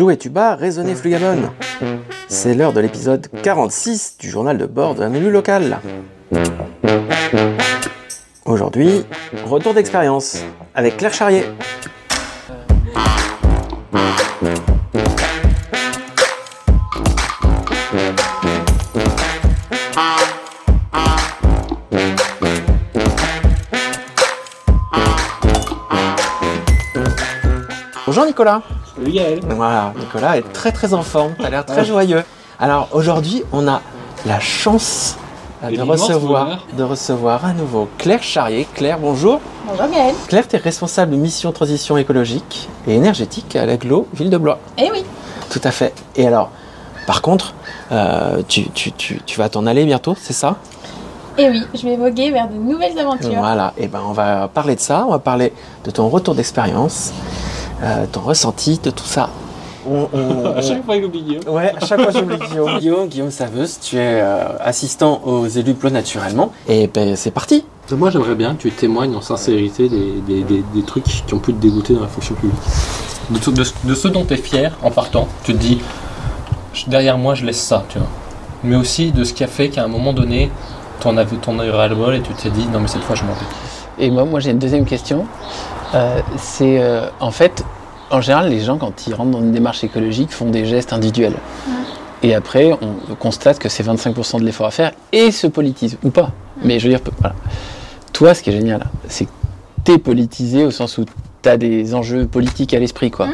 Jouez tuba, raisonnez flugamon. C'est l'heure de l'épisode 46 du journal de bord d'un élu local. Aujourd'hui, retour d'expérience avec Claire Charrier. Bonjour Nicolas. Salut Gaël. Voilà, Nicolas est très très en forme, tu as l'air très joyeux. Alors aujourd'hui, on a la chance euh, de recevoir, de recevoir à nouveau Claire Charrier. Claire, bonjour. Bonjour Gaël. Claire, tu es responsable de mission transition écologique et énergétique à l'aglo Ville de Blois. Eh oui. Tout à fait. Et alors, par contre, euh, tu, tu- tu- tu vas t'en aller bientôt, c'est ça? Eh oui, je vais voguer vers de nouvelles aventures. Voilà, et ben on va parler de ça, on va parler de ton retour d'expérience, euh, ton ressenti, de tout ça. On- on- À chaque fois, il oublie Guillaume. Ouais, à chaque fois j'oublie Guillaume. Guillaume, Guillaume Saveuse, tu es euh, assistant aux élus Plo naturellement. Et ben c'est parti Moi, j'aimerais bien que tu témoignes en sincérité des, des- des- des trucs qui ont pu te dégoûter dans la fonction publique. De, tout- de, de ce dont tu es fier en partant, tu te dis, je- derrière moi, je laisse ça, tu vois. Mais aussi de ce qui a fait qu'à un moment donné, t'en avais ton œil ras le bol et tu t'es dit, non, mais cette fois, je m'en vais. Et moi, moi j'ai une deuxième question. Euh, c'est euh, en fait, en général, les gens, quand ils rentrent dans une démarche écologique, font des gestes individuels. Et après, on constate que c'est 25% de l'effort à faire et se politisent, ou pas. Mais je veux dire, voilà. Toi, ce qui est génial, c'est que t'es politisé au sens où t'as des enjeux politiques à l'esprit, quoi.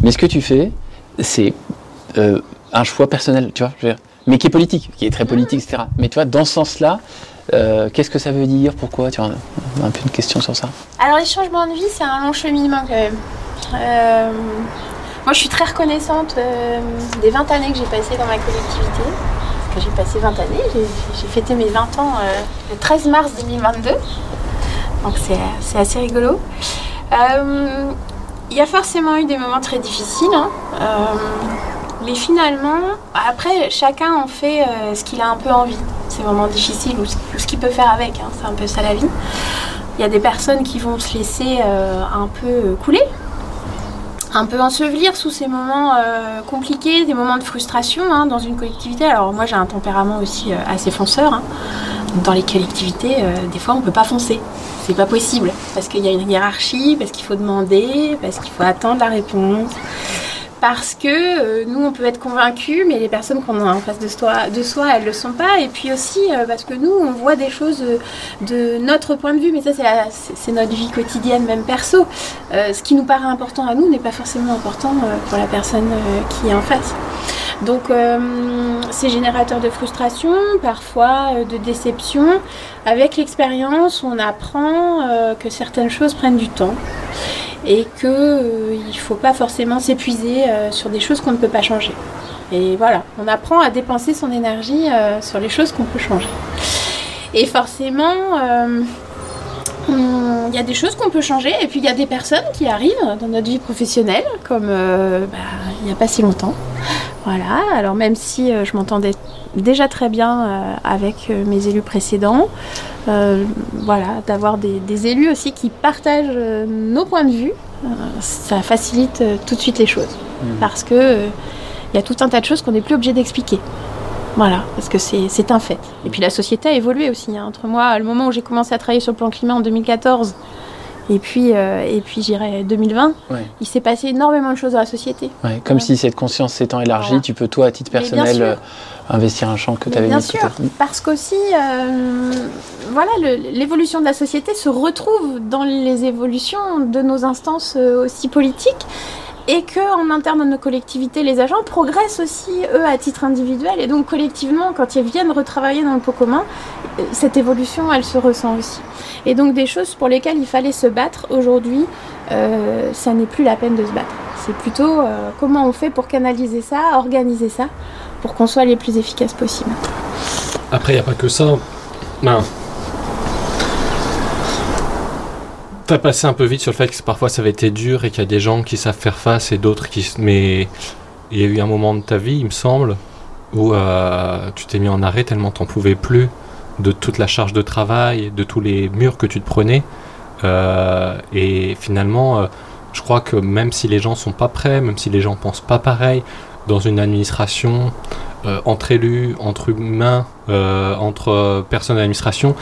Mais ce que tu fais, c'est euh, un choix personnel, tu vois, je veux dire, mais qui est politique, qui est très politique, etc. Mais tu vois, dans ce sens-là, euh, qu'est-ce que ça veut dire? Pourquoi? Tu vois, on a un peu une question sur ça. Alors les changements de vie, c'est un long cheminement quand même. Euh, moi, je suis très reconnaissante euh, des 20 années que j'ai passées dans ma collectivité. Parce que j'ai passé 20 années, j'ai fêté mes 20 ans le 13 mars 2022. Donc c'est assez rigolo. Il y a forcément eu des moments très difficiles. hein. Mais finalement, après, chacun en fait ce qu'il a un peu envie. Moments difficiles ou ce, qu'il peut faire avec. hein. C'est un peu ça la vie. Il y a des personnes qui vont se laisser euh, un peu couler, un peu ensevelir sous ces moments euh, compliqués, des moments de frustration hein, dans une collectivité. Alors moi j'ai un tempérament aussi euh, assez fonceur. hein. Dans les collectivités, des fois on peut pas foncer. C'est pas possible parce qu'il y a une hiérarchie, parce qu'il faut demander, parce qu'il faut attendre la réponse. Parce que euh, nous, on peut être convaincus, mais les personnes qu'on a en face de soi, elles ne le sont pas. Et puis aussi, euh, parce que nous, on voit des choses euh, de notre point de vue, mais ça, c'est notre vie quotidienne, même perso. Ce qui nous paraît important à nous n'est pas forcément important pour la personne qui est en face. Donc, c'est générateur de frustration, parfois de déception. Avec l'expérience, on apprend que certaines choses prennent du temps et que euh, il faut pas forcément s'épuiser euh, sur des choses qu'on ne peut pas changer. Et voilà, on apprend à dépenser son énergie euh, sur les choses qu'on peut changer. Et forcément, il y a des choses qu'on peut changer, et puis il y a des personnes qui arrivent dans notre vie professionnelle, comme bah, il n'y a pas si longtemps. Voilà, alors même si euh, je m'entendais déjà très bien euh, avec euh, mes élus précédents, euh, voilà, d'avoir des, des élus aussi qui partagent nos points de vue, ça facilite tout de suite les choses. Parce que euh, il y a tout un tas de choses qu'on n'est plus obligé d'expliquer. Voilà, parce que c'est c'est un fait. Et puis la société a évolué aussi. hein. Entre moi, le moment où j'ai commencé à travailler sur le plan climat en 2014, et puis, euh, et puis j'irai 2020, Ouais. il s'est passé énormément de choses dans la société. Ouais, comme Ouais. si cette conscience s'étant élargie, Voilà. tu peux toi, à titre personnel, euh, investir un champ que tu avais bien mis sûr, côté. parce qu'aussi, euh, voilà, l'évolution de la société se retrouve dans les évolutions de nos instances euh, aussi politiques. Et que en interne de nos collectivités, les agents progressent aussi, eux, à titre individuel. Et donc, collectivement, quand ils viennent retravailler dans le pot commun, euh, cette évolution, elle se ressent aussi. Et donc, des choses pour lesquelles il fallait se battre aujourd'hui, euh, ça n'est plus la peine de se battre. C'est plutôt euh, comment on fait pour canaliser ça, organiser ça, pour qu'on soit les plus efficaces possible. Après, il n'y a pas que ça. Ben, T'as passé un peu vite sur le fait que parfois ça avait été dur et qu'il y a des gens qui savent faire face et d'autres qui. Mais il y a eu un moment de ta vie, il me semble, où euh, tu t'es mis en arrêt tellement t'en pouvais plus de toute la charge de travail, de tous les murs que tu te prenais. Euh, et finalement, euh, Je crois que même si les gens sont pas prêts, même si les gens pensent pas pareil, dans une administration, entre élus, entre humains, entre personnes d'administration,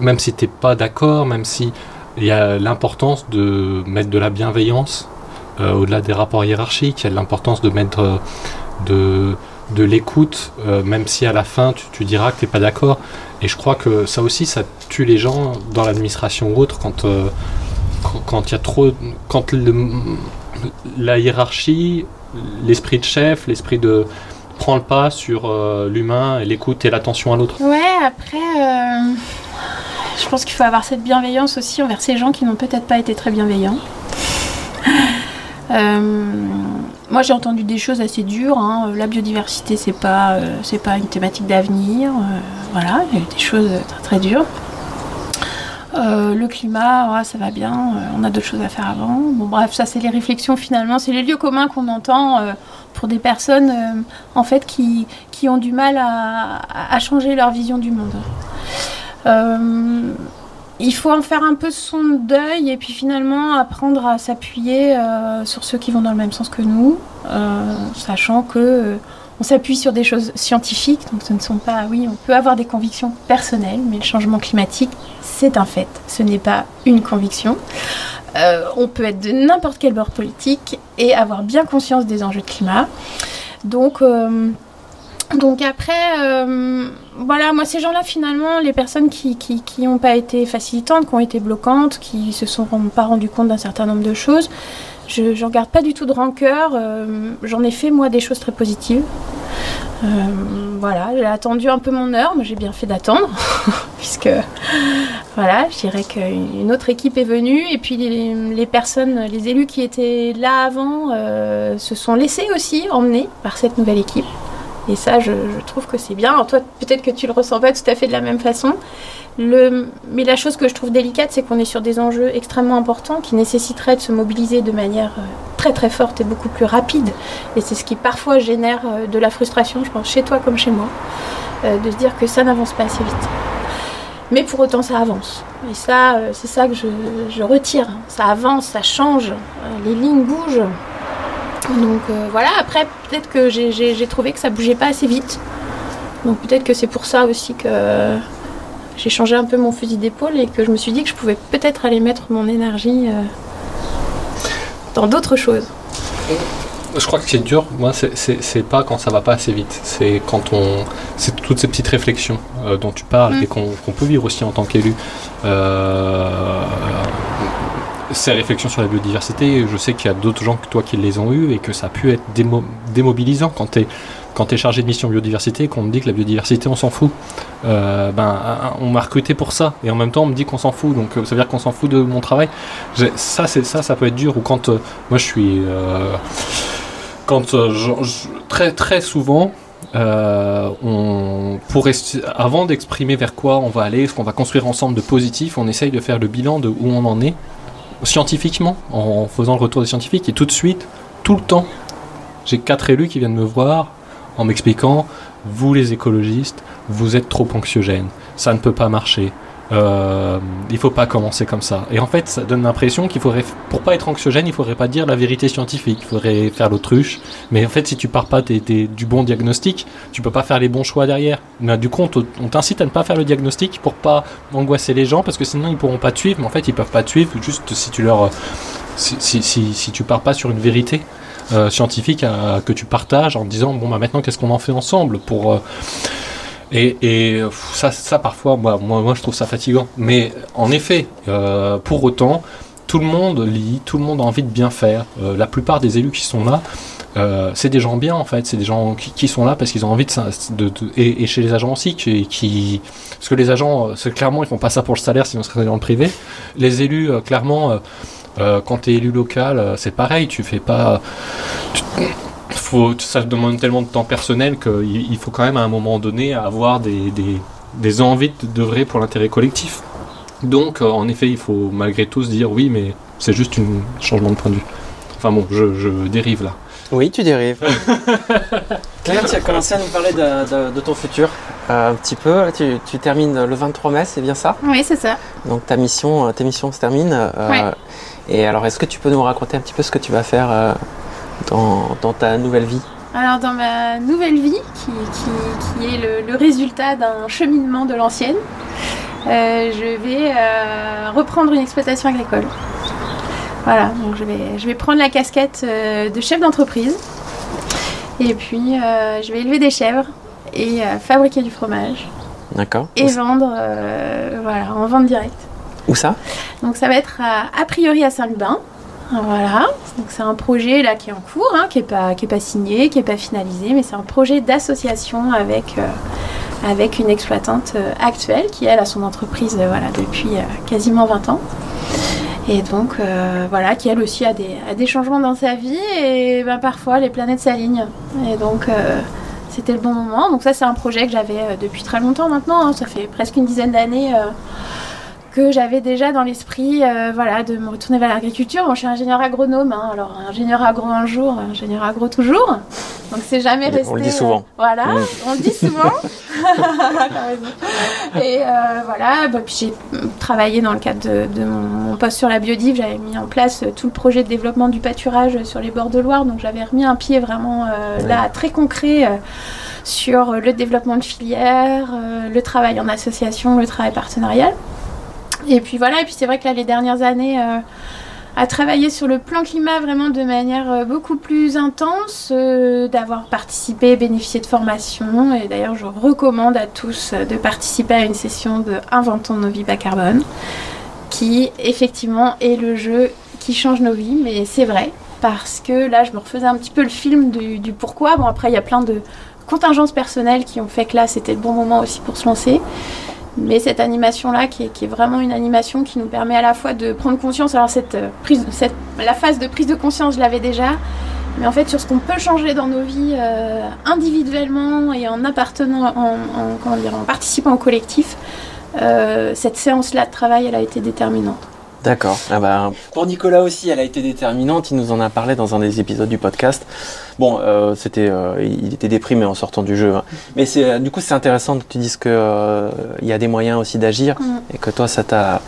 même si tu n'es pas d'accord, même si il y a l'importance de mettre de la bienveillance euh, au-delà des rapports hiérarchiques, il y a l'importance de mettre euh, de, de l'écoute, euh, même si à la fin tu, diras que tu n'es pas d'accord. Et je crois que ça aussi, ça tue les gens dans l'administration ou autre quand quand- il y a trop, quand la hiérarchie, l'esprit de chef, l'esprit de prend le pas sur l'humain et l'écoute et l'attention à l'autre. Ouais, après, je pense qu'il faut avoir cette bienveillance aussi envers ces gens qui n'ont peut-être pas été très bienveillants. Euh, moi, j'ai entendu des choses assez dures. hein. La biodiversité, c'est pas, euh, c'est pas une thématique d'avenir. Euh, voilà, il y a eu des choses très très dures. Le climat, ça va bien. on a d'autres choses à faire avant. Bon, bref, ça, c'est les réflexions finalement. C'est les lieux communs qu'on entend pour des personnes, en fait, qui, qui ont du mal à changer leur vision du monde. Euh, il faut en faire un peu son deuil et puis finalement apprendre à s'appuyer euh, sur ceux qui vont dans le même sens que nous, euh, sachant que on s'appuie sur des choses scientifiques, donc ce ne sont pas, oui, on peut avoir des convictions personnelles, mais le changement climatique, c'est un fait, ce n'est pas une conviction. On peut être de n'importe quel bord politique et avoir bien conscience des enjeux de climat. Donc, donc après, euh, voilà, moi ces gens-là finalement, les personnes qui qui qui n'ont pas été facilitantes, qui ont été bloquantes, qui se sont pas rendu compte d'un certain nombre de choses, je j'en garde pas du tout de rancœur. euh, J'en ai fait moi des choses très positives. Euh, voilà, j'ai attendu un peu mon heure, mais j'ai bien fait d'attendre, puisque voilà, je dirais qu'une autre équipe est venue et puis les, personnes, les élus qui étaient là avant se sont laissés aussi emmener par cette nouvelle équipe. Et ça, je, trouve que c'est bien. Alors toi, peut-être que tu le ressens pas tout à fait de la même façon. Mais la chose que je trouve délicate, c'est qu'on est sur des enjeux extrêmement importants qui nécessiteraient de se mobiliser de manière euh, très très forte et beaucoup plus rapide. Et c'est ce qui parfois génère euh, de la frustration, je pense, chez toi comme chez moi, euh, de se dire que ça n'avance pas assez vite. Mais pour autant, ça avance. Et ça, c'est ça que je, retire. Ça avance, ça change, les lignes bougent. Donc euh, voilà, après, peut-être que j'ai- trouvé que ça bougeait pas assez vite. Donc peut-être que c'est pour ça aussi que j'ai changé un peu mon fusil d'épaule et que je me suis dit que je pouvais peut-être aller mettre mon énergie euh, dans d'autres choses. Je crois que c'est dur, moi, c'est- pas quand ça va pas assez vite. C'est quand on. C'est toutes ces petites réflexions euh, dont tu parles Mm. et qu'on peut vivre aussi en tant qu'élu. Euh, ces réflexions sur la biodiversité, je sais qu'il y a d'autres gens que toi qui les ont eues et que ça a pu être démo- démobilisant quand tu es. Chargé de mission biodiversité, qu'on me dit que la biodiversité, on s'en fout, euh, ben, on m'a recruté pour ça. Et en même temps, on me dit qu'on s'en fout. Donc, euh, ça veut dire qu'on s'en fout de mon travail. Ça, ça, peut être dur. Ou quand euh, moi, je suis. quand très très souvent pour avant d'exprimer vers quoi on va aller, ce qu'on va construire ensemble de positif, on essaye de faire le bilan de où on en est scientifiquement, en faisant le retour des scientifiques. Et tout de suite, tout le temps, j'ai quatre élus qui viennent me voir en m'expliquant vous les écologistes, vous êtes trop anxiogènes, ça ne peut pas marcher. Euh, il faut pas commencer comme ça. Et en fait, ça donne l'impression qu'il faudrait, pour pas être anxiogène, il faudrait pas dire la vérité scientifique, il faudrait faire l'autruche. Mais en fait, si tu pars pas des- des- du bon diagnostic, tu peux pas faire les bons choix derrière. Mais du coup, on te- on t'incite à ne pas faire le diagnostic pour pas angoisser les gens, parce que sinon ils pourront pas te suivre. Mais en fait, ils peuvent pas te suivre juste si tu leur, si, si, si, si tu pars pas sur une vérité. euh, scientifique à- que tu partages en disant bon bah maintenant qu'est-ce qu'on en fait ensemble pour euh, et, ça, ça parfois, moi, moi, je trouve ça fatigant. Mais en effet, euh, pour autant, tout le monde lit, tout le monde a envie de bien faire. Euh, la plupart des élus qui sont là, euh, c'est des gens bien en fait. C'est des gens qui, sont là parce qu'ils ont envie de, et, chez les agents aussi, qui, parce que les agents, clairement, ils font pas ça pour le salaire, sinon ils seraient dans le privé. Les élus, clairement. quand tu es élu local, c'est pareil, tu fais pas. Faut, ça demande tellement de temps personnel qu'il il faut quand même à un moment donné avoir des, des, des envies de- d'œuvrer pour l'intérêt collectif. Donc, euh, en effet, il faut malgré tout se dire oui, mais c'est juste un changement de point de vue. Enfin bon, je, je dérive là. Oui, tu dérives. Claire, tu as commencé à nous parler de, de- de ton futur euh, un petit peu. Tu, tu termines le 23 mai, c'est bien ça? Oui, c'est ça. Donc ta mission, euh, tes missions se terminent. euh, Ouais. Et alors, est-ce que tu peux nous raconter un petit peu ce que tu vas faire euh, dans, dans ta nouvelle vie Alors dans ma nouvelle vie, qui, qui- qui est le, le résultat d'un cheminement de l'ancienne, euh, je vais euh, reprendre une exploitation agricole. Voilà, donc je vais, je vais prendre la casquette euh, de chef d'entreprise. Et puis je vais élever des chèvres et fabriquer du fromage D'accord. et Où, vendre voilà, en vente directe. où ça? Donc ça va être à, a priori à Saint-Lubin. Voilà, c'est un projet là qui est en cours, hein, qui n'est pas, signé, qui n'est pas finalisé, mais c'est un projet d'association avec, euh, une exploitante euh, actuelle qui elle a son entreprise euh, depuis quasiment 20 ans. Et donc voilà, qui elle aussi a des, changements dans sa vie et ben, parfois les planètes s'alignent. Et donc c'était le bon moment. Donc ça c'est un projet que j'avais depuis très longtemps maintenant, hein. ça fait presque une dizaine d'années. Que j'avais déjà dans l'esprit euh, voilà, de me retourner vers l'agriculture. Bon, je suis ingénieur agronome, hein, alors ingénieur agro un jour, ingénieur agro toujours. Donc c'est jamais On le- resté. on le dit souvent. euh, voilà, on le dit souvent. Et euh, voilà, bah, puis j'ai travaillé dans le cadre de, de mon, poste sur la biodive. J'avais mis en place tout le projet de développement du pâturage sur les bords de Loire. Donc j'avais remis un pied vraiment là, très concret. sur le développement de filières, le travail en association, le travail partenarial. Et puis voilà, et puis c'est vrai que là, les dernières années, euh, à travailler sur le plan climat vraiment de manière euh, beaucoup plus intense, euh, d'avoir participé, bénéficié de formations. Et d'ailleurs, je recommande à tous de participer à une session de Inventons nos vies bas carbone, qui effectivement est le jeu qui change nos vies, mais c'est vrai. Parce que là, je me refaisais un petit peu le film du pourquoi. Bon, après, il y a plein de contingences personnelles qui ont fait que là, c'était le bon moment aussi pour se lancer. Mais cette animation-là, qui est, vraiment une animation qui nous permet à la fois de prendre conscience, alors cette, euh, prise, cette, la phase de prise de conscience, je l'avais déjà, mais en fait sur ce qu'on peut changer dans nos vies euh, individuellement et en appartenant, en, en- comment dire, en participant au collectif, euh, cette séance-là de travail, elle a été déterminante. D'accord. Ah bah, pour Nicolas aussi, elle a été déterminante. Il nous en a parlé dans un des épisodes du podcast. Bon, euh, c'était, euh, il était déprimé en sortant du jeu. hein. Mais c'est, euh, du coup, c'est intéressant que tu dises que euh, il y a des moyens aussi d'agir Mm. et que toi, ça t'a,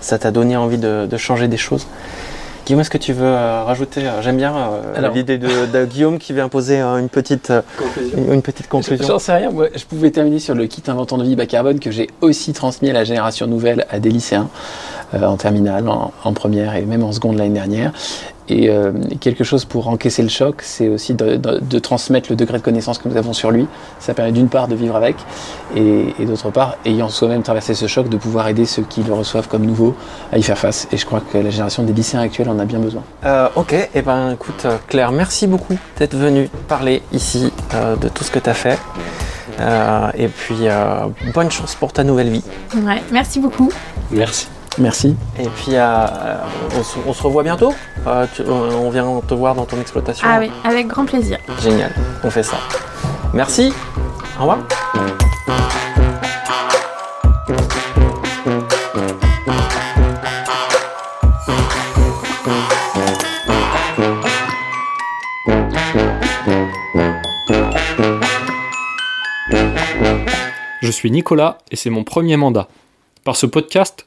ça t'a donné envie de, de changer des choses. Guillaume, est-ce que tu veux euh, rajouter J'aime bien euh, Alors- l'idée de, de Guillaume qui vient poser euh, une petite, euh, une, petite conclusion. J'en sais rien. Moi, je pouvais terminer sur le kit Inventant de vie bas carbone que j'ai aussi transmis à la génération nouvelle à des lycéens en terminale, en, en première et même en seconde l'année dernière. Et euh, quelque chose pour encaisser le choc, c'est aussi de, de- de transmettre le degré de connaissance que nous avons sur lui. Ça permet d'une part de vivre avec, et, et d'autre part, ayant soi-même traversé ce choc, de pouvoir aider ceux qui le reçoivent comme nouveau à y faire face. Et je crois que la génération des lycéens actuels en a bien besoin. Euh, ok, et eh ben écoute euh, Claire, merci beaucoup d'être venue parler ici euh, de tout ce que tu as fait. Euh, et puis euh, bonne chance pour ta nouvelle vie. Ouais, merci beaucoup. Merci. Merci. Et puis euh, euh, on, se, on se revoit bientôt. Euh, tu- on vient te voir dans ton exploitation. Ah oui, avec grand plaisir. Génial, on fait ça. Merci. Au revoir. Je suis Nicolas et c'est mon premier mandat. Par ce podcast,